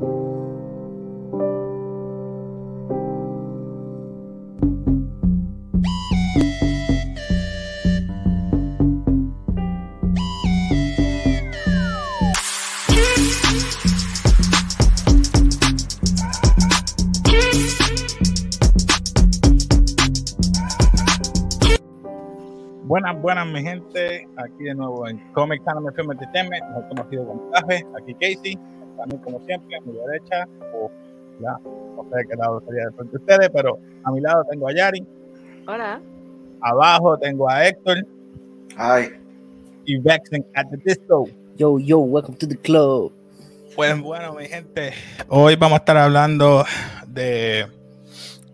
thank you Buenas, buenas, mi gente. Aquí de nuevo en Comic Channel Film Entertainment, mejor conocido como Café. Aquí Casey, también como siempre, a mi derecha, o ya, no sé de qué lado sería de frente de ustedes, pero a mi lado tengo a Yari. Hola. Abajo tengo a Héctor. Hi. Y Vexen at the Disco. Yo, yo, welcome to the club. Pues bueno, mi gente, hoy vamos a estar hablando de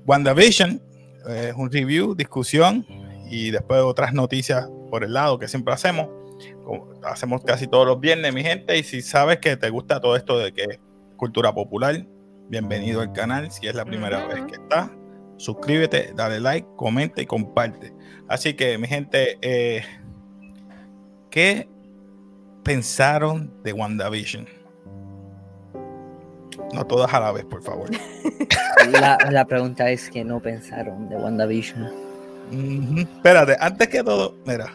WandaVision, eh, un review, discusión y después otras noticias por el lado que siempre hacemos. Como hacemos casi todos los viernes, mi gente. Y si sabes que te gusta todo esto de que es cultura popular, bienvenido al canal. Si es la primera vez que estás, suscríbete, dale like, comenta y comparte. Así que, mi gente, eh, ¿qué pensaron de WandaVision? No todas a la vez, por favor. La, la pregunta es que no pensaron de WandaVision. Espérate, antes que todo, mira.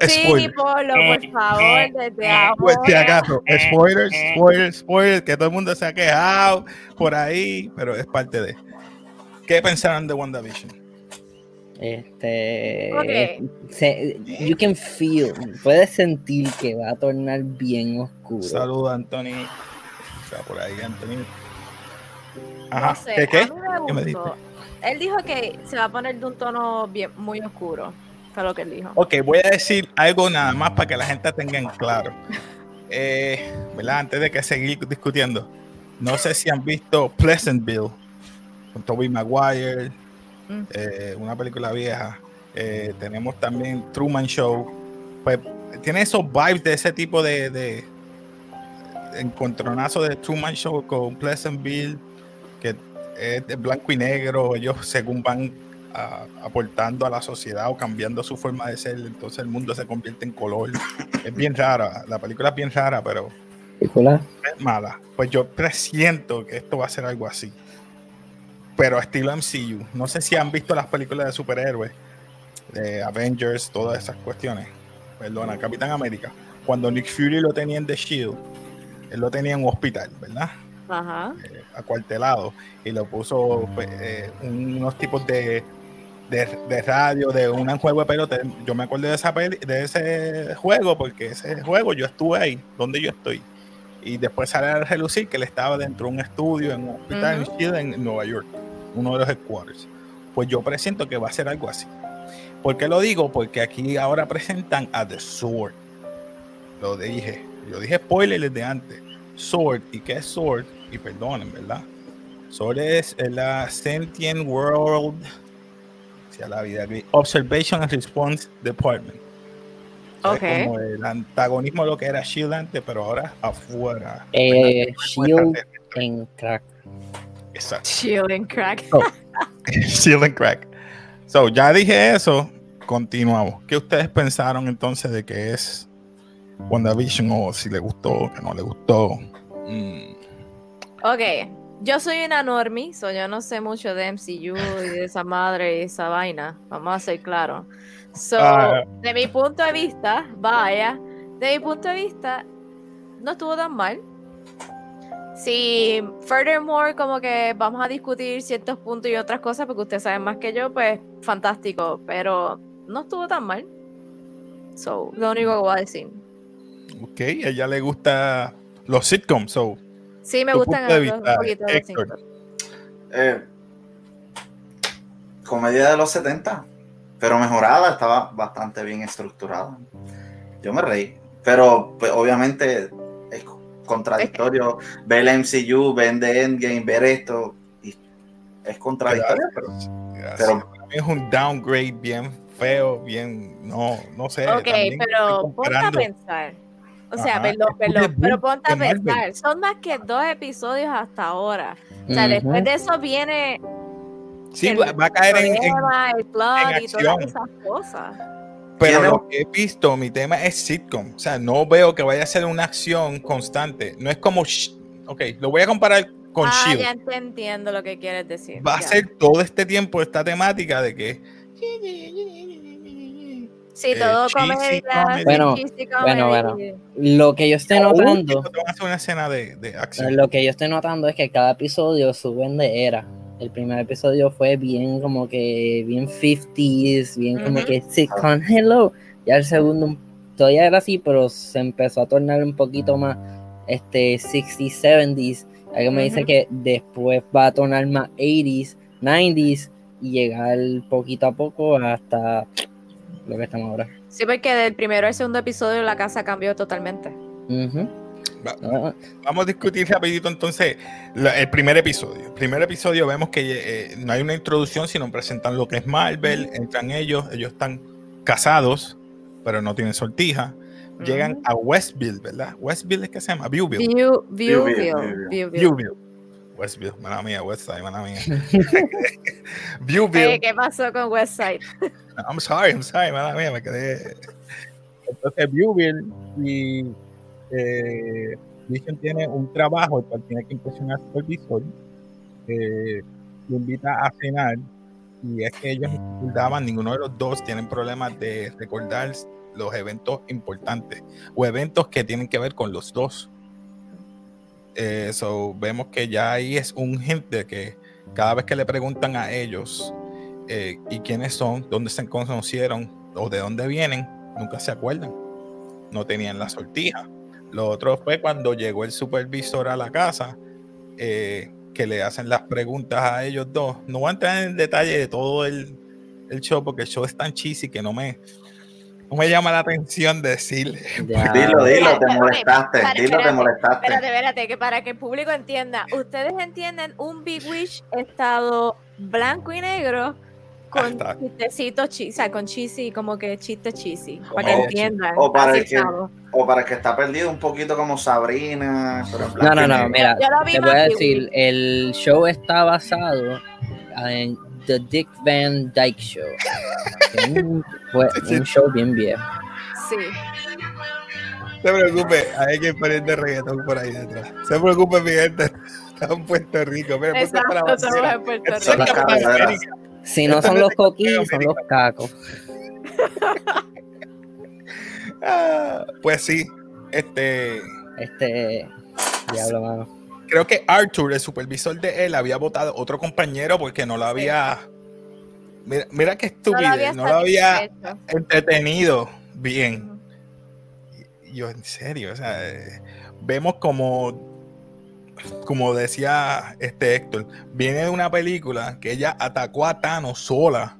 Sí, Spoiler. Polo, por favor, desde ahora. Pues si acaso, spoilers, spoilers, spoilers, que todo el mundo se ha quejado por ahí, pero es parte de. ¿Qué pensaron de WandaVision? Este. Ok. se- you can feel, puedes sentir que va a tornar bien oscuro. Saludos, Anthony. Está por ahí, Anthony. Ajá. No sé, ¿Qué, qué? me ¿Qué me gustó. Él dijo que se va a poner de un tono bien, muy oscuro. Fue lo que él dijo. Ok, voy a decir algo nada más para que la gente tenga en claro. Eh, ¿verdad? Antes de que seguir discutiendo, no sé si han visto Pleasantville con Tobey Maguire, Mm. eh, una película vieja. Eh, tenemos también Truman Show. Pues tiene esos vibes de ese tipo de, de encontronazo de Truman Show con Pleasantville, que es de blanco y negro. Ellos, según van a- aportando a la sociedad o cambiando su forma de ser, entonces el mundo se convierte en color. es bien rara, la película es bien rara, pero Película. es mala. Pues yo presiento que esto va a ser algo así. Pero estilo MCU. No sé si han visto las películas de superhéroes, de Avengers, todas esas cuestiones. Perdona, Capitán América. Cuando Nick Fury lo tenía en The Shield, él lo tenía en un hospital, ¿verdad? Ajá. acuartelado y lo puso pues, eh, unos tipos de, de, de radio, de un juego de pelota. Yo me acuerdo de, esa peli- de ese juego porque ese juego yo estuve ahí, donde yo estoy. Y después sale a relucir que él estaba dentro de un estudio en un hospital en Chile, en Nueva York, uno de los headquarters. Pues yo presiento que va a ser algo así. ¿Por qué lo digo? Porque aquí ahora presentan a The Sword. Lo dije. Yo dije spoiler desde antes. Sword. ¿Y qué es Sword? Y perdonen, ¿verdad? Sword es la Sentient World. Si a la vida aquí, Observation and Response Department. O sea, es Ok. Como el antagonismo de lo que era Shield antes, pero ahora afuera. Eh, ¿verdad? Shield en crack. Exacto. Chilling crack. Shield and Crack. So, ya dije eso. Continuamos. ¿Qué ustedes pensaron entonces de que es WandaVision o si le gustó, que no le gustó? Mm, Ok, yo soy una normie, so yo no sé mucho de MCU y de esa madre y esa vaina. Vamos a ser claros. So, Ah. de mi punto de vista, vaya, de mi punto de vista, no estuvo tan mal. Si, furthermore, como que vamos a discutir ciertos puntos y otras cosas, porque ustedes saben más que yo, pues fantástico, pero no estuvo tan mal. So, lo único que voy a decir. ok, a ella le gusta los sitcoms. So, Sí, me gustan un poquito Héctor. sitcoms. Eh, comedia de los 70, pero mejorada, estaba bastante bien estructurada. Yo me reí, pero pues, obviamente es contradictorio ver el MCU, ver The Endgame, ver esto, y es contradictorio, pero, es un downgrade bien feo, bien, no, no sé. Ok, pero ponte a pensar. O sea, Ajá, perdón, perdón, pero ponte a pensar. Son más que dos episodios hasta ahora. O sea, después de eso viene Sí, el va, a caer en, en- problema, el plot en y todas esas cosas. Pero lo que he visto, mi tema es sitcom. O sea, no veo que vaya a ser una acción constante. No es como ok, lo voy a comparar con ah, Shield. ya te entiendo lo que quieres decir. Va a ser todo este tiempo esta temática de que. Sí, eh, todo comedia. comedy. sí, Bueno, cheesy bueno, comedy. Lo que yo estoy notando, una escena de, de acción. lo que yo estoy notando es que cada episodio suben de era. El primer episodio fue bien como que bien 50s, bien como Ujú. que sitcom hello. Ya el segundo todavía era así, pero se empezó a tornar un poquito más este 60s, 70s. Algo me dice Ujú. que después va a tornar más 80s, 90s y llegar poquito a poco hasta lo que estamos ahora. Sí, porque del primero al segundo episodio la casa cambió totalmente. Va- Vamos a discutir rapidito entonces la- el primer episodio. El primer episodio vemos que eh, no hay una introducción, sino presentan lo que es Marvel, entran ellos, ellos están casados, pero no tienen sortija. Llegan a Westville, ¿verdad? Westville es que se llama Viewville. View, Viewville. Viewville. Viewville. Viewville. Westville, mala mía, Westside, mala mía. Viewville. Eh, ¿Qué pasó con Westside? I'm sorry, I'm sorry, mala mía, me quedé. Entonces, Viewville y eh, Vision tiene un trabajo el cual tiene que impresionar al supervisor. Eh, lo invita a cenar y es que ellos no recordaban, ninguno de los dos tienen problemas de recordar los eventos importantes o eventos que tienen que ver con los dos. Eh, vemos que ya ahí es un gente que cada vez que le preguntan a ellos eh, y quiénes son, dónde se conocieron o de dónde vienen, nunca se acuerdan. No tenían la sortija. Lo otro fue cuando llegó el supervisor a la casa, eh, que le hacen las preguntas a ellos dos. No voy a entrar en detalle de todo el, el show, porque el show es tan cheesy que no me, no me llama la atención decirle. ya. Dilo, dilo, te molestaste. Dilo, te molestaste. Espérate, espérate, que para que el público entienda, ustedes entienden un Big Wish estado blanco y negro con chistecitos o sea, con cheesy, como que chiste cheesy, para que entiendan. o para el que-. O para el que está perdido, un poquito como Sabrina. pero No, no, no, mira, Yo lo vi te voy a decir, Wish. el show está basado en The Dick Van Dyke Show. un, fue un show bien viejo. Sí. No se preocupe, hay que poner de reggaetón por ahí detrás. No se preocupe, mi gente. Está en Puerto Rico. Mira, para Exacto, en Puerto Son las Rico. Si no son los coquillos, son los cacos. Ah, pues sí, este, Este, diablo, mano. creo que Arthur, el supervisor de él, había votado otro compañero porque no lo había. Mira, mira qué No lo estúpido, había no lo había entretenido bien. Yo, en serio, o sea, eh, vemos como, como decía este Héctor, viene de una película que ella atacó a Thanos sola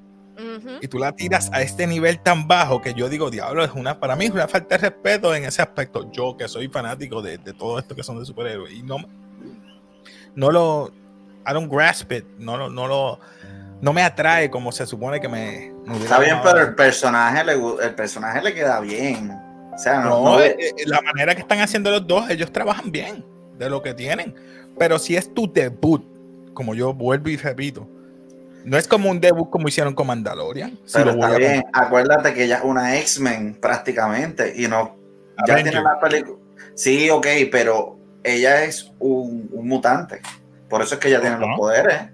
y tú la tiras a este nivel tan bajo que yo digo, diablo, es una, para mí es una falta de respeto en ese aspecto. Yo que soy fanático de, de todo esto que son de superhéroes y no, no lo, I don't grasp it, no, lo- no lo, no me atrae como se supone que me... me Está bien, pero el personaje le, el personaje le queda bien. O sea, no, No, no- eh, eh, la manera que están haciendo los dos, ellos trabajan bien de lo que tienen. Pero si es tu debut, como yo vuelvo y repito, no es como un debut como hicieron con Mandalorian. si pero está bien. Acuérdate que ella es una X-Men prácticamente y no. Ya Avenger. tiene la película. Sí, ok, pero ella es un, un mutante. Por eso es que ella tiene los poderes.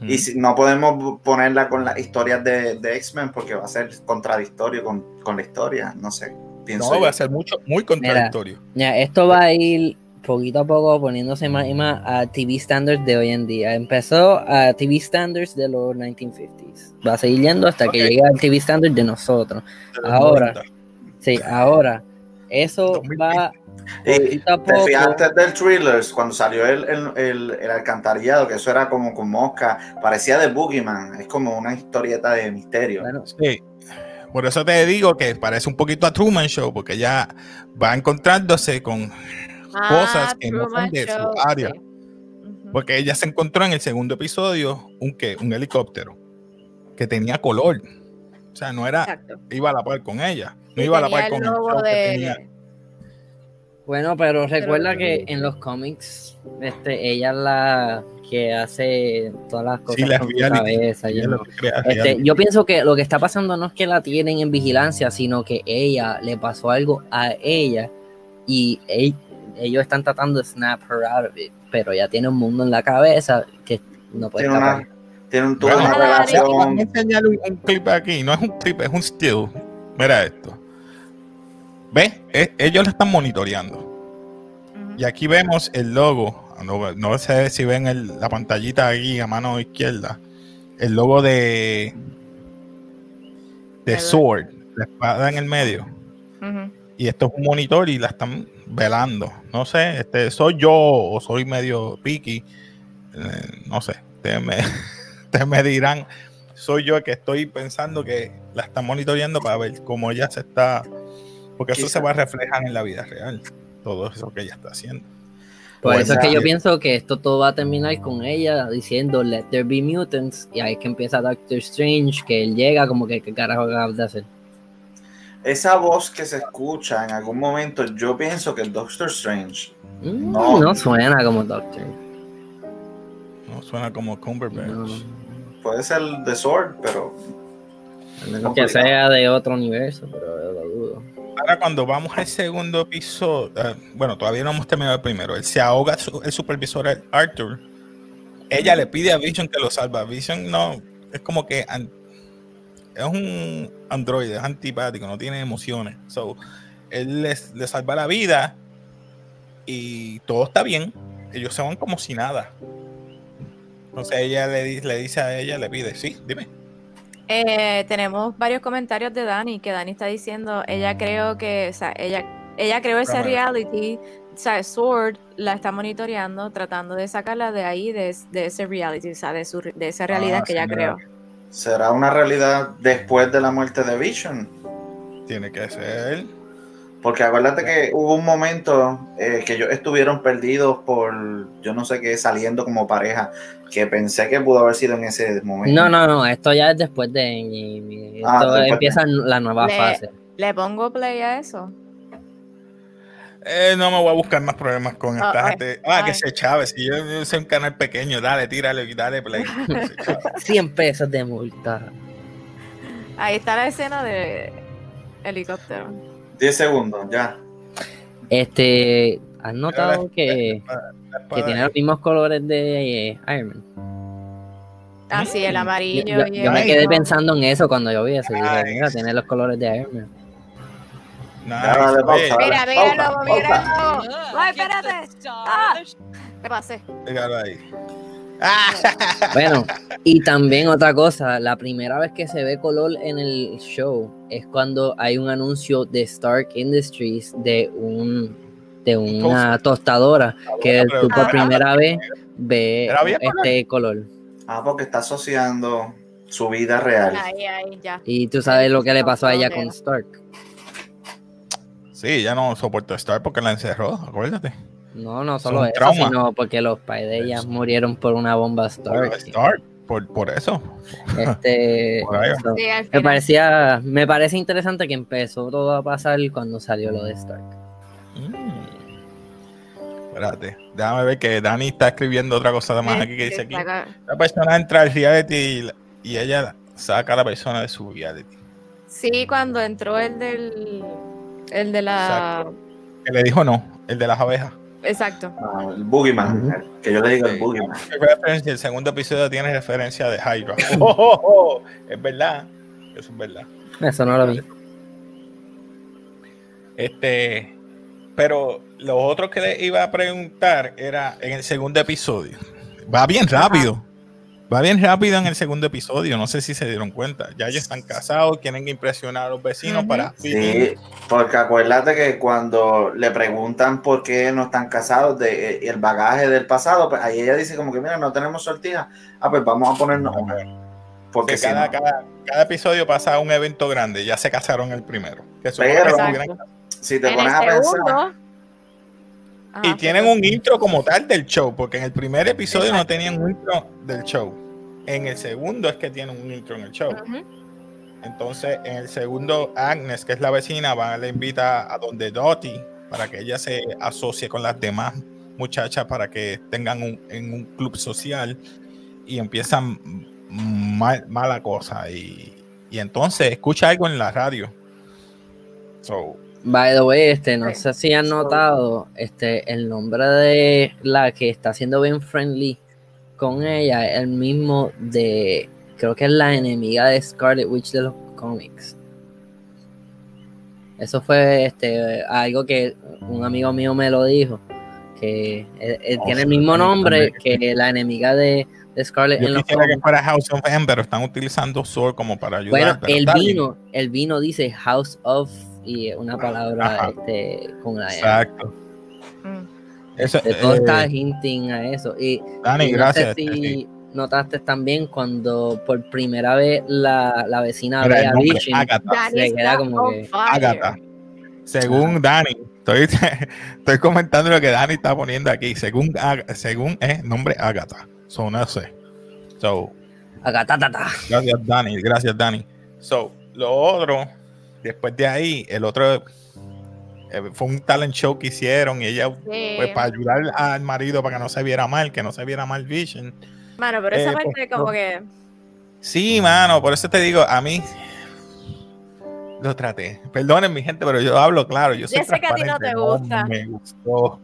Y si, no podemos ponerla con las historias de, de X-Men porque va a ser contradictorio con, con la historia. No sé. Pienso no, yo. va a ser mucho, muy contradictorio. Ya, esto va a ir poquito a poco poniéndose más y más a TV standards de hoy en día. Empezó a TV standards de los 1950s. Va a seguir yendo hasta que llegue al TV standard de nosotros. Ahora. 90. Sí, ahora, eso 2020. va Y a te fijaste del Thrillers cuando salió el, el, el- el alcantarillado, que eso era como con mosca, parecía de Boogeyman, es como una historieta de misterio. Bueno, Sí. Por eso te digo que parece un poquito a Truman Show, porque ya va encontrándose con Ah, cosas que no Truman son de su Show, área. sí. Ujú. Porque ella se encontró en el segundo episodio un, ¿qué? un helicóptero que tenía color. O sea, no era, Exacto. iba a la par con ella. No Y iba a la par con el el logo show que de- tenía. Bueno, pero recuerda Pero- que en los cómics, este, ella es la que hace todas las cosas Sí, la con su reality. cabeza. Ella crea Este, yo pienso que lo que está pasando no es que la tienen en vigilancia, sino que ella le pasó algo a ella y ella- ellos están tratando de snap her out of it, pero ya tiene un mundo en la cabeza que no puede Tiene escapar. una, tiene un, tuvo Bueno, una a relación. enseñar un, un clip aquí. No es un clip, es un still. Mira esto. ¿Ves? E- ellos lo están monitoreando. Y aquí vemos el logo. No, no sé si ven el- la pantallita aquí a mano izquierda. El logo de. De Sword. La espada en el medio. Y esto es un monitor y la están velando. No sé, este, soy yo o soy medio picky. Eh, no sé. Ustedes me, ustedes me dirán. Soy yo el que estoy pensando que la están monitoreando para ver cómo ella se está. Porque eso se va a reflejar en la vida real. Todo eso que ella está haciendo. Por Pues eso es que yo pienso que esto todo va a terminar con ella diciendo Let there be mutants y ahí es que empieza Doctor Strange, que él llega como que qué carajo acabas de hacer. Esa voz que se escucha en algún momento, yo pienso que es Doctor Strange. Mm, No. No suena como Doctor. ¿no? Suena como Cumberbatch. No, Puede ser de Sword, pero a menos que sea de otro universo, pero lo dudo. Ahora cuando vamos al segundo episodio, eh, bueno, todavía no hemos terminado el primero. Él se ahoga el supervisor Arthur. Ella le pide a Vision que lo salva. Vision no, es como que es un androide, es antipático, no tiene emociones. So, él le salva la vida y todo está bien. Ellos se van como si nada. Entonces ella le, le dice a ella, le pide, sí, dime. Eh, tenemos varios comentarios de Dani, que Dani está diciendo, ella creo que, o sea, ella, ella creó ese reality, o sea, Sword la está monitoreando, tratando de sacarla de ahí, de, de ese reality, o sea, de, su, de esa realidad Ah, que ella creó. será una realidad después de la muerte de Vision. Tiene que ser. Porque acuérdate que hubo un momento eh, que ellos estuvieron perdidos por, yo no sé qué, saliendo como pareja, que pensé que pudo haber sido en ese momento. No, no, no, esto ya es después de Endgame, Esto Ah, después de- empieza la nueva Le- fase. Le pongo play a eso. Eh, no me voy a buscar más problemas con Ah, esta gente. Ah, que se chave. Si yo, yo soy un canal pequeño, dale, tírale, dale play. Que se chave. 100 pesos de multa. Ahí está la escena de helicóptero. 10 segundos, ya. Este, ¿has notado la- que, La que tiene los mismos colores de eh, Iron Man? Ah, sí, el Yo, amarillo yo- y yo me quedé pensando en eso cuando yo vi eso. Dije, mira, tiene los colores de Iron Man. Nice, pausa. Mira, pausa. lobo. Ay, espérate. Ah, ¿Qué pasé? míralo ahí. Ah, Bueno, y también otra cosa, la primera vez que se ve color en el show es cuando hay un anuncio de Stark Industries de un de una tostadora que tú por Ah. primera vez ve este color. Ah, porque está asociando su vida real. Ahí, ahí, ya. Y tú sabes lo que le pasó a ella con Stark. sí, ya no soportó estar porque la encerró, acuérdate. No, no solo eso, trauma. sino porque los padres de ella murieron por una bomba Stark. Stark, por, por eso. Este, Por eso. Sí, Me final. parecía, me parece interesante que empezó todo a pasar cuando salió lo de Stark. Mm. Espérate, déjame ver que Dani está escribiendo otra cosa más aquí que dice aquí. La persona entra al reality y, la- y ella saca a la persona de su reality. Sí, cuando entró el del. El de la. Exacto. Que le dijo no, el de las abejas. Exacto. Ah, el Boogeyman, el- que yo le digo el. Boogeyman. ¿Qué referencia? El segundo episodio tiene referencia de Hydra. Oh, oh, oh, Es verdad. Eso es verdad. Eso no lo vi. Este, pero lo otro que le iba a preguntar era en el segundo episodio. Va bien rápido. Va bien rápido en el segundo episodio. No sé si se dieron cuenta. Ya ellos están casados, quieren impresionar a los vecinos para. Sí, porque acuérdate que cuando le preguntan por qué no están casados, de, eh, el bagaje del pasado, pues ahí ella dice como que mira, no tenemos sortija. Ah, pues vamos a ponernos. Porque si cada, no- cada, cada episodio pasa un evento grande. Ya se casaron el primero. Que Pero- que si te En pones el a pensar, Y tienen un intro como tal del show, porque en el primer episodio no tenían un intro del show. En el segundo es que tienen un intro en el show. Entonces, en el segundo, Agnes, que es la vecina, va, le invita a donde Dottie para que ella se asocie con las demás muchachas para que tengan un, en un club social y empiezan mal, mala cosa. Y, y entonces escucha algo en la radio. So, By the way, este, no Sí. sé si han notado, este, el nombre de la que está siendo bien friendly con ella es el mismo de, creo que es la enemiga de Scarlet Witch de los cómics. Eso fue este algo que un amigo mío me lo dijo, que él- él Oh, tiene el mismo nombre que la enemiga de, de Scarlet Yo en los quisiera que cómics. fuera House of M, pero están utilizando Sword como para ayudar. Bueno, el vino, el vino dice House of y una palabra este, con la M. Exacto. Mm. Eso, De todo eh, está hinting a eso. Y, Dani, y no gracias. sé si sí. notaste también cuando por primera vez la, la vecina ve a Vision. Agatha. Se queda como que-. Agatha. Según Dani, estoy, estoy comentando lo que Dani está poniendo aquí. Según, Ag- según es nombre Agatha. So, no sé. So, Agatatata. gracias Dani, gracias Dani. So, lo otro, después de ahí, el otro eh, fue un talent show que hicieron y ella, Sí. pues para ayudar al marido para que no se viera mal, que no se viera mal Vision. Mano, pero esa Eh, parte pues, como no. que. Sí, mano, por eso te digo, a mí lo traté. Perdonen mi gente, pero yo hablo claro. Yo, soy Yo sé que a ti no te gusta. me gustó.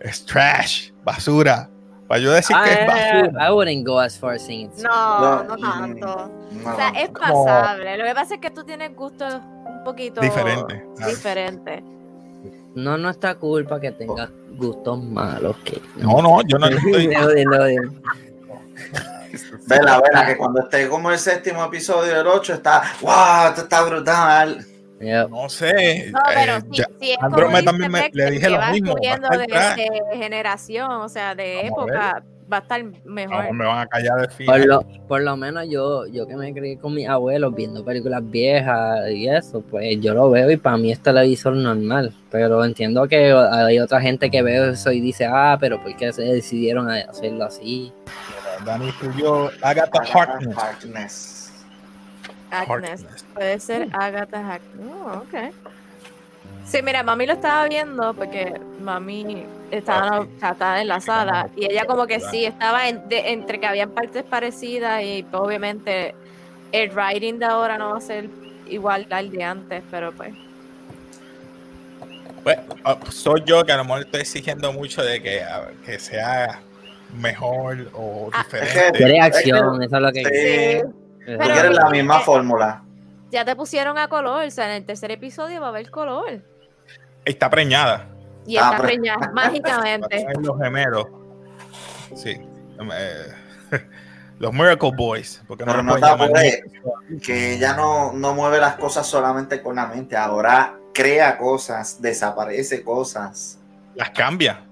Es trash, basura. Para yo decir que es I, basura. I wouldn't go as far as saying No, No, no tanto. No, O sea, es pasable. Lo que pasa es que tú tienes gustos poquito Diferente. Ah. diferentes. No es nuestra culpa que tengas gustos malos. Que, No, no, yo no estoy. Vela, vela, que cuando esté como el séptimo episodio del 8 está, wow, esto está brutal. Yep. No sé. No, pero eh, sí, ya- sí es como dice también me- le dije lo que va mismo, va de, de generación, o sea, de Vamos a época, va a estar mejor. no, me van a callar de fin. Por lo, por lo menos yo, yo que me crié con mis abuelos viendo películas viejas y eso, pues yo lo veo y para mí es televisor normal. Pero entiendo que hay otra gente que ve eso y dice, ah, pero ¿por qué se decidieron a hacerlo así? Dani escribió Agatha Harkness. Harkness. Agnes. Harkness. Puede ser Agatha Harkness. Oh, ok. Sí, mira, mami lo estaba viendo porque mami estaba, Ok. estaba en la sala y ella como que sí, estaba en- de- entre que habían partes parecidas y pues, obviamente el writing de ahora no va a ser igual al de antes, pero pues Pues, ah, soy yo que a lo mejor estoy exigiendo mucho de que, a- que sea mejor o Ah, diferente. Quiere acción, eso es lo que Sí, tú Pero- quieres la misma eh, fórmula. ya te pusieron a color, o sea, en el tercer episodio va a haber color Está preñada. Y Ah, está pero- preñada a mágicamente. los gemelos. Sí. Eh, los Miracle Boys. Porque no no. Que ella no, no mueve las cosas solamente con la mente, ahora crea cosas, desaparece cosas. Las cambia.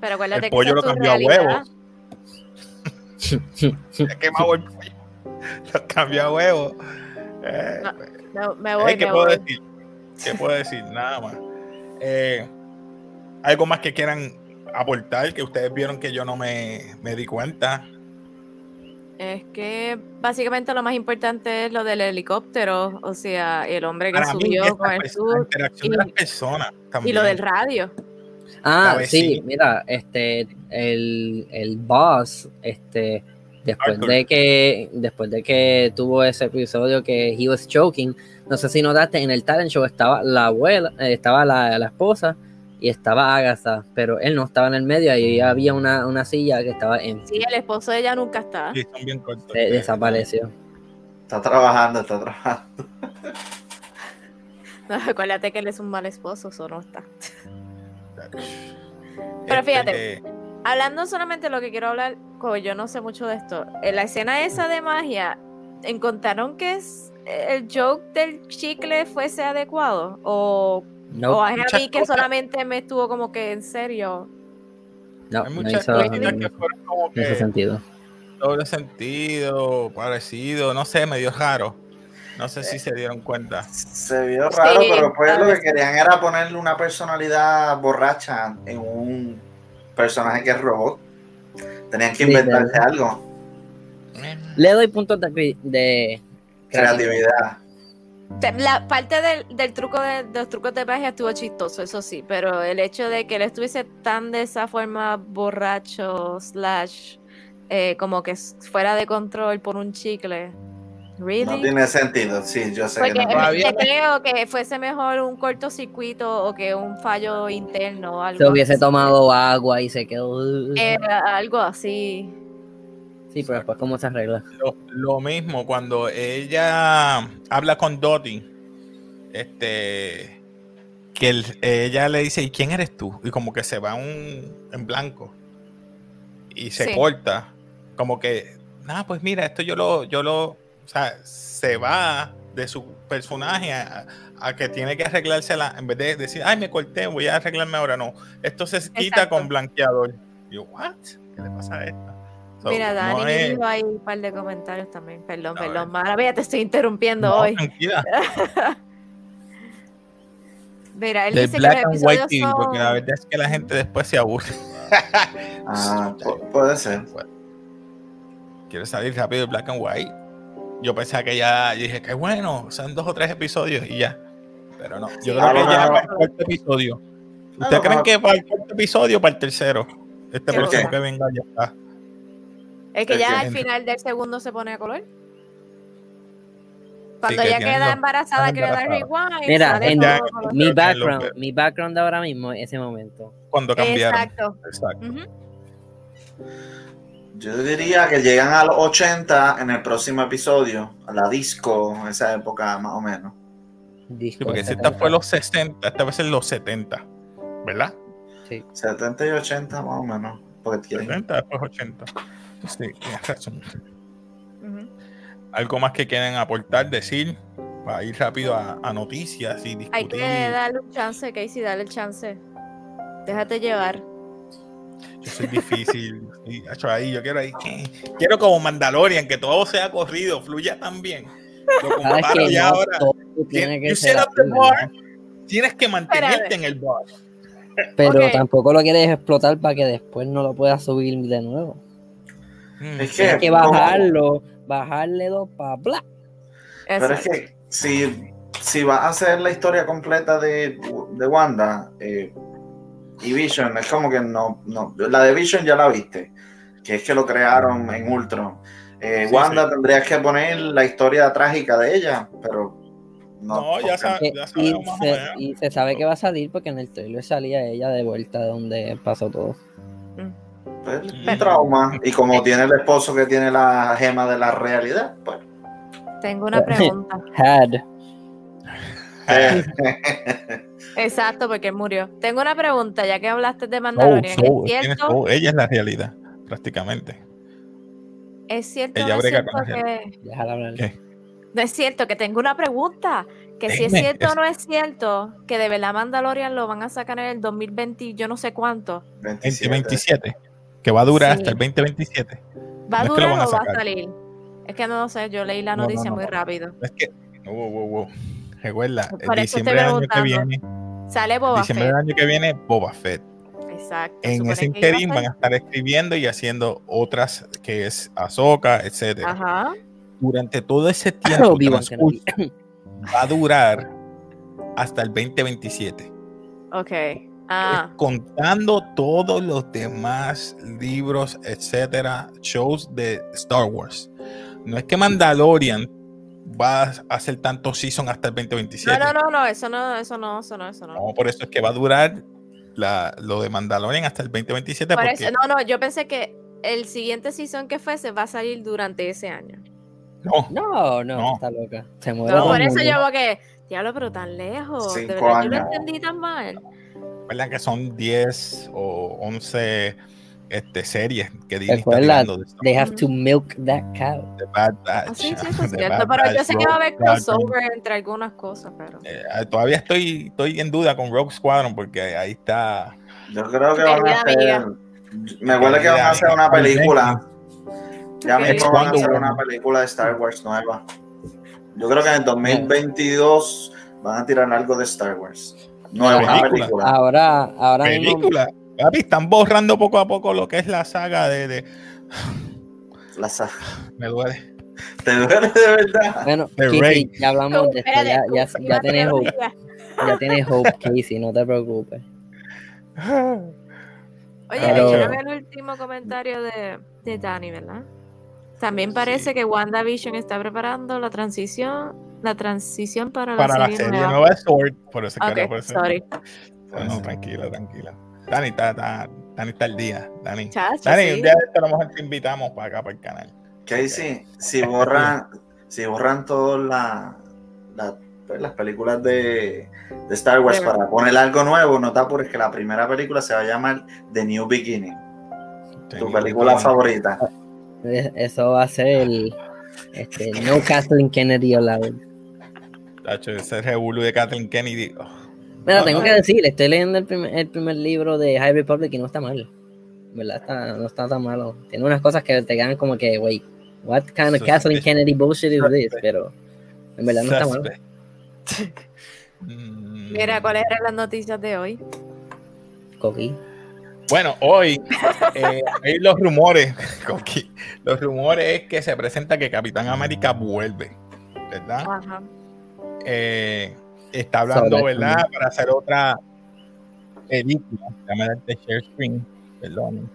Pero acuérdate El que pollo lo cambió a realidad. huevos. Se ha quemado el pollo. Lo cambió a huevos. Eh, Me, me voy, Eh, ¿Qué me puedo voy. decir? ¿Qué puedo decir? Nada más. Eh, ¿Algo más que quieran aportar? Que ustedes vieron que yo no me, me di cuenta. Es que básicamente lo más importante es lo del helicóptero, o sea, el hombre que Para subió con el pers- la sur interacción de y- las personas y también. lo del radio. Ah, sí, mira, este, el, el boss, este, después Arthur. de que, después de que tuvo ese episodio que he was choking, no sé si notaste, en el talent show estaba la abuela, eh, estaba la, la esposa y estaba Agatha, pero él no estaba en el medio, ahí había una, una silla que estaba en, Sí, el esposo de ella nunca está. Sí, son bien cortos. de- desapareció. Está trabajando, está trabajando. No, acuérdate que él es un mal esposo, eso no está. Pero Pero fíjate. Hablando solamente de lo que quiero hablar, como yo no sé mucho de esto, en la escena esa de magia, ¿encontraron que es el joke del chicle fuese adecuado? ¿O, No, o es a mí que cosas. solamente me estuvo como que en serio? no, Hay no muchas hizo cosas no- que fueron como en ese que sentido. doble sentido, parecido, no sé, medio raro. No sé si se dieron cuenta. Se vio raro, Sí, pero pues lo que querían era ponerle una personalidad borracha en un personaje que es robot. Tenían que inventarse algo. Le doy puntos de, Creatividad. La parte del, del truco de, de los trucos de magia estuvo chistoso, eso sí, pero el hecho de que él estuviese tan de esa forma borracho, slash, eh, como que fuera de control por un chicle, Really? No tiene sentido, sí, yo sé Porque que no. Todavía creo que fuese mejor un cortocircuito o que un fallo interno o algo Se hubiese así. tomado agua y se quedó. Eh, algo así. Sí, pero después, ¿cómo se arregla? Lo, lo mismo cuando ella habla con Dottie, este, que el- ella le dice, ¿y quién eres tú? Y como que se va un, en blanco y se Sí. corta, como que, nada, pues mira, esto yo lo, yo lo, o sea, se va de su personaje a, a que tiene que arreglársela, en vez de decir, ay, me corté, voy a arreglarme ahora, no, esto se quita Exacto. con blanqueador. Y yo, ¿what? ¿Qué le pasa a esta? So, Mira, Dani no es- dijo ahí un par de comentarios también. Perdón, A perdón. ver. Maravilla, te estoy interrumpiendo No, hoy. tranquila. Mira, él dice Black que and los White episodios TV, porque la son- verdad es que la gente después se aburre. Ah, pu- puede ser. Quiere salir rápido de Black and White. Yo pensaba que ya, yo dije que bueno, son dos o tres episodios y ya. Pero no, yo Sí, creo que ya para el cuarto episodio. ¿Ustedes creen que para el cuarto episodio o para el tercero? Este ¿Qué próximo que venga ya está. Es que ya al final del segundo se pone a color. Cuando que ella queda embarazada, están que le da rewind. Mira, en- Ya-. Mi que background, mi background de ahora mismo es ese momento. Cuando cambiaron. Exacto. Exacto. Ujú. Yo diría que llegan a los 80 en el próximo episodio, a la disco, esa época más o menos. Disco Sí, porque de si esta 70. fue los 60, esta vez es los 70. ¿Verdad? Sí. 70 y 80 más o menos. Porque tienen 70, después 80. Sí, tienes razón. Ujú. Algo más que quieren aportar, decir, para ir rápido a, a noticias y discutir. Hay que darle un chance, Casey, dale el chance. Déjate llevar. Yo soy difícil. y, ahí, yo quiero ahí. Quiero como Mandalorian, que todo sea corrido, fluya tan bien. Lo Sabes comparo que ya no ahora. Tienes que mantenerte Espérate. en el bar. Pero tampoco lo quieres explotar para que después no lo puedas subir de nuevo. Mm, Es que- que ¿cómo? bajarlo, bajarle dos para bla. Pero es que si, si vas a hacer la historia completa de, de Wanda eh, y Vision, es como que no, no. La de Vision ya la viste, que es que lo crearon en Ultron. Eh, Sí, Wanda sí. tendrías que poner la historia trágica de ella, pero no. No, ya. Que- ya y, sabemos más o se, y se sabe que va a salir porque en el trailer salía ella de vuelta de donde pasó todo. Pues, un trauma. Y como tiene el esposo que tiene la gema de la realidad, pues. Tengo una pregunta. Had. eh, Exacto, porque él murió. Tengo una pregunta, ya que hablaste de Mandalorian. ¿Es cierto. Ella es la realidad, prácticamente. es cierto, Ella no es cierto que... No es cierto, que tengo una pregunta. Que si es cierto o no es cierto que de verdad Mandalorian lo van a sacar en el 2020, yo no sé cuánto. 27. 2027. Que va a durar Sí. hasta el 2027. ¿Va a No es que lo durar van a o va a salir? Es que no lo sé, yo leí la No, no, noticia no, muy rápido. Es que. Wow, wow, wow. Recuerda, Por eso diciembre del año que viene. Sale Boba diciembre Fett. del año que viene, Boba Fett. Exacto. En ese interín van a estar escribiendo y haciendo otras que es Ahsoka, etcétera. Ajá. Durante todo ese tiempo va a durar hasta el 2027. Ok. Ah, Contando todos los demás libros, etcétera, shows de Star Wars. No es que Mandalorian va a hacer tanto season hasta el 2027. no, no, no, no, eso no, eso no, eso no, eso no. No, por eso es que va a durar la- lo de Mandalorian hasta el 2027. Por porque eso- no, no, yo pensé que el siguiente season que fuese va a salir durante ese año. no, No, no, No. está loca. Se muere No, todo por eso yo porque, diablo, pero tan lejos. De Cinco verdad, yo lo entendí tan mal. ¿Verdad? Que son 10 o 11 este, series que Disney está Recuerda, tirando de Star They have to milk that cow. The Bad Batch, Ah, sí, sí, eso es cierto. Bad Pero yo sé que va a haber Squadron. crossover entre algunas cosas, pero. Eh, todavía estoy, estoy en duda con Rogue Squadron porque ahí está. Yo creo que van a hacer. Me huele que van a hacer una película. Ya Ok. mismo van a hacer una película de Star Wars nueva. Yo creo que en el 2022 van a tirar algo de Star Wars. Nueva Película. película. Ahora, ahora mismo. Película. Papi, están borrando poco a poco lo que es la saga de. de- La sa- me duele. ¿Te duele de verdad? Bueno, The Casey, ya hablamos de esto. Espérate, Ya, ya, confía, ya tienes hope. Ya tienes hope, Casey, no te preocupes. Oye, Pero- mencioname el último comentario de, de Dani, ¿verdad? También parece Sí. que WandaVision está preparando la transición, la transición para, Para la la serie, serie nueva. nueva de Sword, por eso es que Ok, no puede ser. sorry. No, no, tranquila, tranquila. Dani está, está, Dani está al día. Dani, Chacho, Dani sí. un día de esto a lo mejor te invitamos para acá, para el canal. Casey, si borran, si borran todas la- la- pues, las películas de, de Star Wars Claro. para poner algo nuevo, no te apures que la primera película se va a llamar The New Beginning, tu película favorita. Es- Eso va a ser el este, No Kathleen Kennedy allowed. Tacho, ese revuelo de Kathleen Kennedy. oh, Bueno, No, tengo no. que decir, estoy leyendo el primer, el primer libro de High Republic y no está mal. ¿Verdad? Está, no está tan malo. Tiene unas cosas que te quedan como que, wait, what kind of. Kathleen Kennedy bullshit is this? Pero en verdad no está mal. suspect. Mm, Mira, ¿cuáles eran las noticias de hoy? Coqui. Bueno, hoy eh, hay los rumores, Coqui, los rumores es que se presenta que Capitán América vuelve, ¿verdad? Ajá. Eh, está hablando, Sobre- ¿verdad? Para hacer otra película, darte share screen, perdón.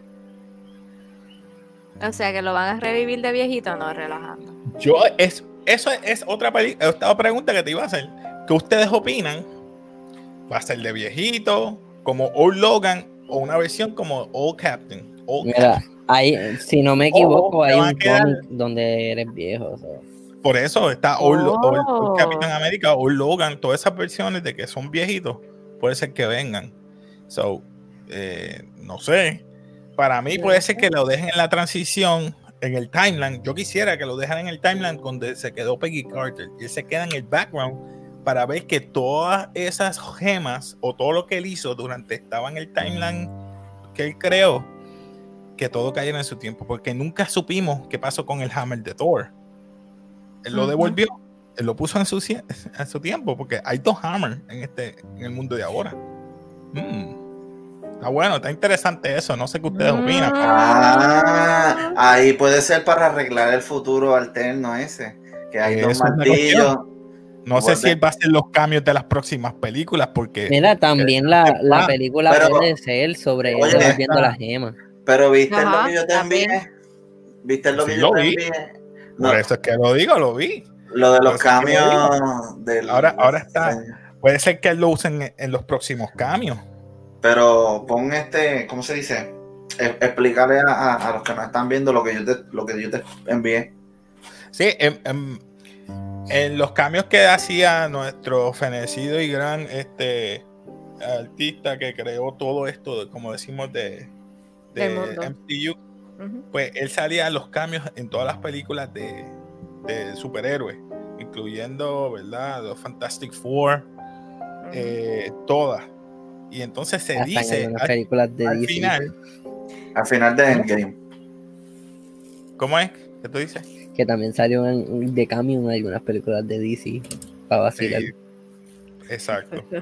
O sea, que lo van a revivir de viejito, no, relajando. Yo, es, eso es, es otra, peli- otra pregunta que te iba a hacer. ¿Qué ustedes opinan? ¿Va a ser de viejito, como Old Logan, o una versión como Old Captain? Old Mira, hay, si no me equivoco, Oh, hay un quedar- cómic donde eres viejo. o sea. Por eso está Old, Oh. Old- Old Capitán América, Old Logan, todas esas versiones de que son viejitos, puede ser que vengan. So, eh, no sé. Para mí puede ser que lo dejen en la transición, en el timeline. Yo quisiera que lo dejaran en el timeline donde se quedó Peggy Carter. Y él se queda en el background para ver que todas esas gemas o todo lo que él hizo durante estaba en el timeline que él creó, que todo cayera en su tiempo. Porque nunca supimos qué pasó con el hammer de Thor. Él lo devolvió, él lo puso en su, cie- en su tiempo, porque hay dos hammers en, este, en el mundo de ahora. Mm. Está bueno, está interesante eso. No sé qué ustedes opinan. Ah, ahí puede ser para arreglar el futuro alterno ese, que hay dos Eso martillos. No sé si él va a hacer los cambios de las próximas películas, porque Mira, también la, la Ah, película pero- puede ser sobre él devolviendo las gemas. Pero viste Ajá, lo que yo te también. envié. ¿Viste lo Sí, que lo yo te vi. envié? No, por eso es que lo digo, lo vi. lo de los cambios del. Ahora- ahora está. Puede ser que él lo usen en, en los próximos cambios. Pero pon este, ¿cómo se dice? E- explícale a, a- a los que no están viendo lo que yo te, lo que yo te envié. Sí, en, en- en los cambios que hacía nuestro fenecido y gran este artista que creó todo esto, como decimos, de, de. MCU, Ujú. pues él salía a los cambios en todas las películas de, de superhéroes, incluyendo, ¿verdad? Los Fantastic Four, eh, todas. Y entonces se Hasta en dice al, películas de al DC. final, Al final de Endgame. ¿cómo es? ¿Qué tú dices? Que también salió en, de cambio en algunas películas de DC. Para vacilar. Sí, exacto.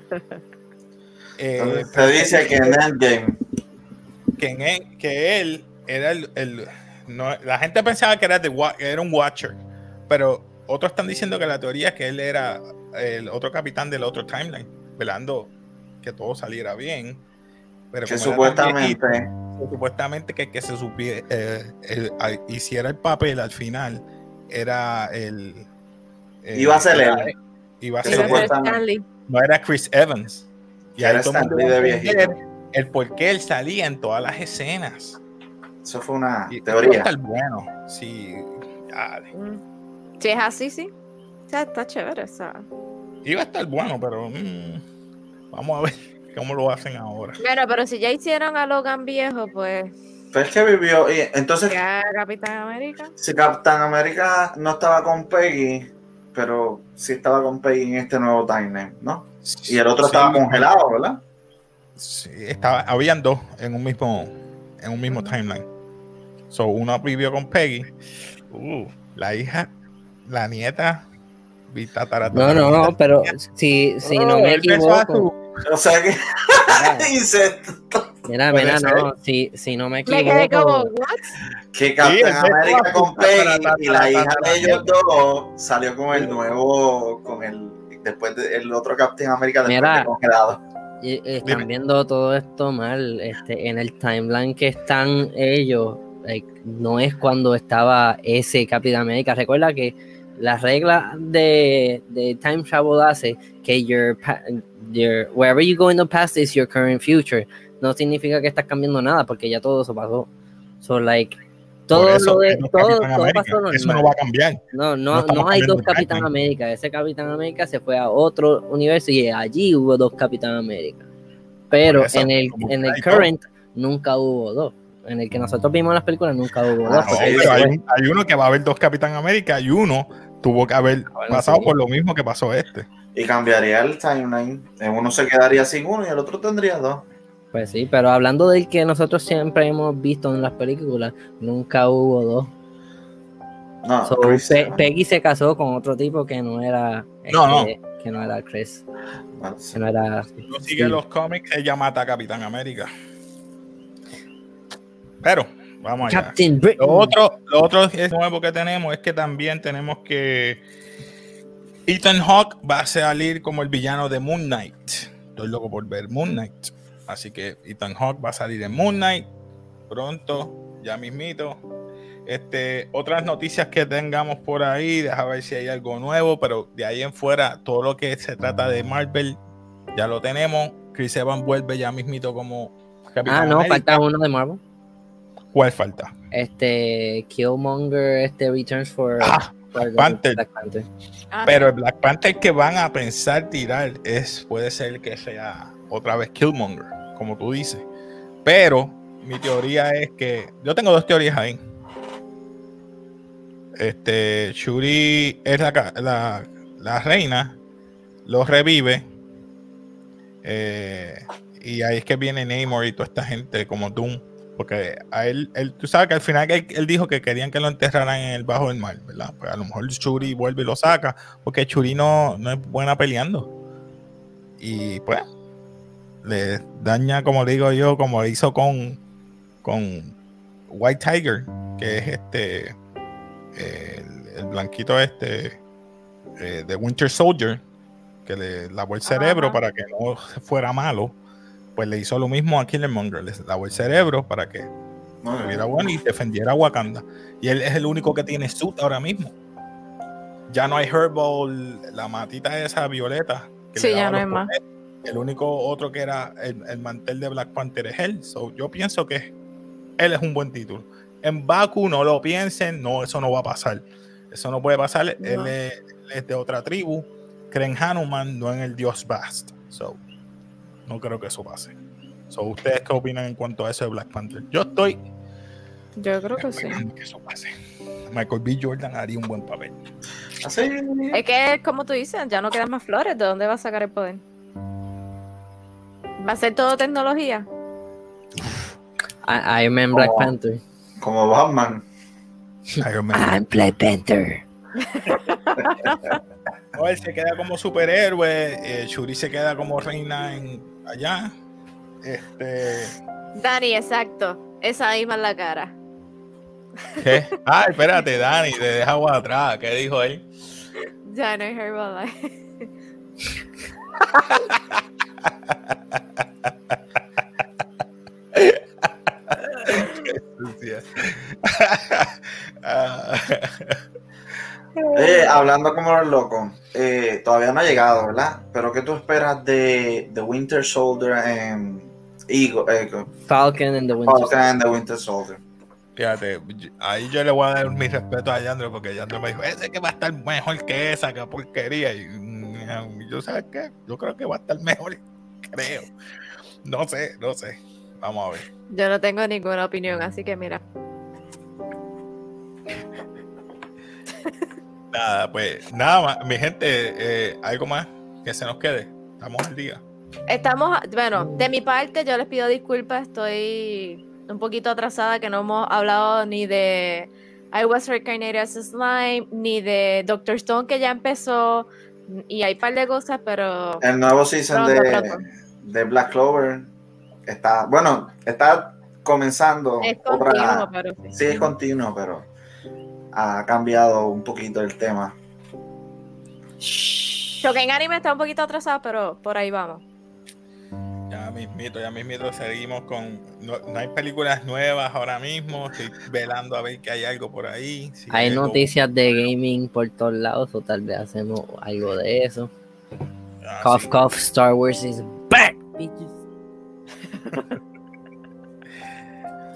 Eh, se dice que en Endgame. que, en él, que él era el, el- no, la gente pensaba que era, de, era un Watcher, pero otros están diciendo que la teoría es que él era el otro capitán del otro timeline, velando que todo saliera bien. Pero Que tan supuestamente. viejito, supuestamente que el que se supiera, eh, el- a- hiciera el papel al final era el eh, Iba a ser él. Iba a ser él. no era Chris Evans. Y Era ahí de el por qué él salía en todas las escenas. Eso fue una Y- teoría. Está bueno. Sí. dale. Mm. Si es así, sí. O sea, está chévere. O sea. Iba a estar bueno, pero mm, vamos a ver cómo lo hacen ahora. Bueno, pero si ya hicieron a Logan viejo, pues Pero es que vivió. Y entonces, ya Capitán América. si Captain América no estaba con Peggy, pero sí estaba con Peggy en este nuevo timeline, ¿no? Y el otro Sí, estaba congelado, ¿verdad? Sí, estaba, habían dos en un mismo, en un mismo timeline. So, uno vivió con Peggy. Uh, la hija, la nieta, vi tatara- No, no, no, pero si, si no Oh, me equivoco. O sea que Mira, mira, no, si, si no me Me quedé como, equivoco. ¿what? que Captain América con Peggy y la hija de ellos dos salió con el nuevo, con el después del otro Captain América después Mira. de congelado. Y- Están Dime. viendo todo esto mal. Este, en el timeline que están ellos, like, no es cuando estaba ese Capitán América. Recuerda que la regla de, de time travel hace que your, your wherever you go in the past is your current future. No significa que estás cambiando nada porque ya todo eso pasó. So like todo eso lo de todo, todo Eso no va a cambiar. No, no no, hay dos Capitán timeline. América. Ese Capitán América se fue a otro universo y allí hubo dos Capitán América. Pero eso, en el, en el current nunca hubo dos. En el que nosotros vimos las películas nunca hubo Ah, dos. Hay, un- hay uno que va a haber dos Capitán América y uno tuvo que haber Bueno, pasado sí. por lo mismo que pasó este. Y cambiaría el timeline. Uno se quedaría sin uno y el otro tendría dos. Pues sí, pero hablando del que nosotros siempre hemos visto en las películas, nunca hubo dos. No, So, Chris, Pe- Peggy se casó con otro tipo que no era No, este, que no era Chris, sí. que no era No sigue sí. los cómics, ella mata a Capitán América. Pero, vamos allá. Captain Britain. Lo otro, lo otro es nuevo que tenemos es que también tenemos que Ethan Hawke va a salir como el villano de Moon Knight. Estoy loco por ver Moon Knight. Así que Ethan Hawke va a salir en Moon Knight pronto, ya mismito. Este, otras noticias que tengamos por ahí, deja ver si hay algo nuevo, pero de ahí en fuera, todo lo que se trata de Marvel, ya lo tenemos. Chris Evans vuelve ya mismito como Capitán Ah, no, América. falta uno de Marvel. ¿Cuál falta? Este Killmonger, este Returns for, Ah, for the- Panther. Black Panther. Ah, Pero el Black Panther que van a pensar tirar es puede ser que sea otra vez Killmonger, como tú dices. Pero mi teoría es que yo tengo dos teorías ahí. Este Shuri es la, la, la reina, lo revive. eh, y ahí es que viene Namor y toda esta gente como Doom. Porque a él, él- tú sabes que al final él, él dijo que querían que lo enterraran en el bajo del mar, ¿verdad? Pues a lo mejor Shuri vuelve y lo saca, porque Shuri no, no es buena peleando. Y pues le daña, como digo yo, como hizo con, con White Tiger, que es este, el, el blanquito este eh, de Winter Soldier, que le lavó el cerebro Ajá. para que no fuera malo. Pues le hizo lo mismo a Killmonger, le lavó el cerebro para que bien. estuviera bueno y defendiera a Wakanda. Y él es el único que tiene suit ahora mismo. Ya no hay Herbal, la matita esa violeta. que Sí, le ya no hay más. El único otro que era el, el mantel de Black Panther es él. So, yo pienso que él es un buen título. En Baku no lo piensen, no, eso no va a pasar. Eso no puede pasar. Él, No. es, él es de otra tribu. Creen Hanuman, no en el dios Bast. So, no creo que eso pase. So, ¿Ustedes qué opinan en cuanto a eso de Black Panther? Yo estoy Yo creo que sí. que eso pase. Michael B. Jordan haría un buen papel. Así. Es que, como tú dices, ya no quedan más flores. ¿De dónde va a sacar el poder? ¿Va a ser todo tecnología? I- Iron Man Black. Panther. Como Batman. Iron Man. I'm Black Panther. No, él se queda como superhéroe. eh, Shuri se queda como reina en allá. Este. Dani, exacto. Esa misma es la cara. ¿Qué? Ah, espérate, Dani, te deja agua atrás. ¿Qué dijo él? Ya no es Herbalife. Eh, hablando como los locos, eh, todavía no ha llegado, ¿verdad? Pero ¿qué tú esperas de, de Winter Soldier en Eagle, eh, Falcon and the Winter Falcon and the Winter Soldier? Fíjate, ahí yo le voy a dar mi respeto a Yandro porque Yandro me dijo, ese que va a estar mejor que esa, que porquería. Y mm, yo, ¿sabes qué? Yo creo que va a estar mejor, creo. No sé, no sé. Vamos a ver. Yo no tengo ninguna opinión, así que mira. Nada, pues, nada más, mi gente, eh, algo más que se nos quede. Estamos al día. Estamos, bueno, de mi parte yo les pido disculpas, estoy un poquito atrasada que no hemos hablado ni de I Was Reincarnated as a Slime, ni de Doctor Stone que ya empezó, y hay un par de cosas, pero El nuevo season Pronto, de, pronto. de Black Clover está, bueno, está comenzando es otra. continuo, pero sí. Sí, es continuo, pero ha cambiado un poquito el tema. Shoken Anime está un poquito atrasado, pero por ahí vamos. Ya mismito, ya mismito seguimos con. No, no hay películas nuevas ahora mismo. Estoy velando a ver que hay algo por ahí. Si Hay noticias de gaming por todos lados, o tal vez hacemos algo de eso. Ah, Cough, sí. cough, Star Wars is back, bitches.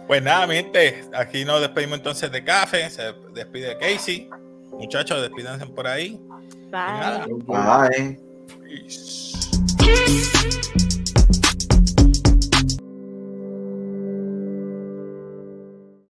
Pues nada, mi gente, aquí nos despedimos entonces de Café, se despide Casey. Muchachos, despídanse por ahí. Bye. Bye. Peace.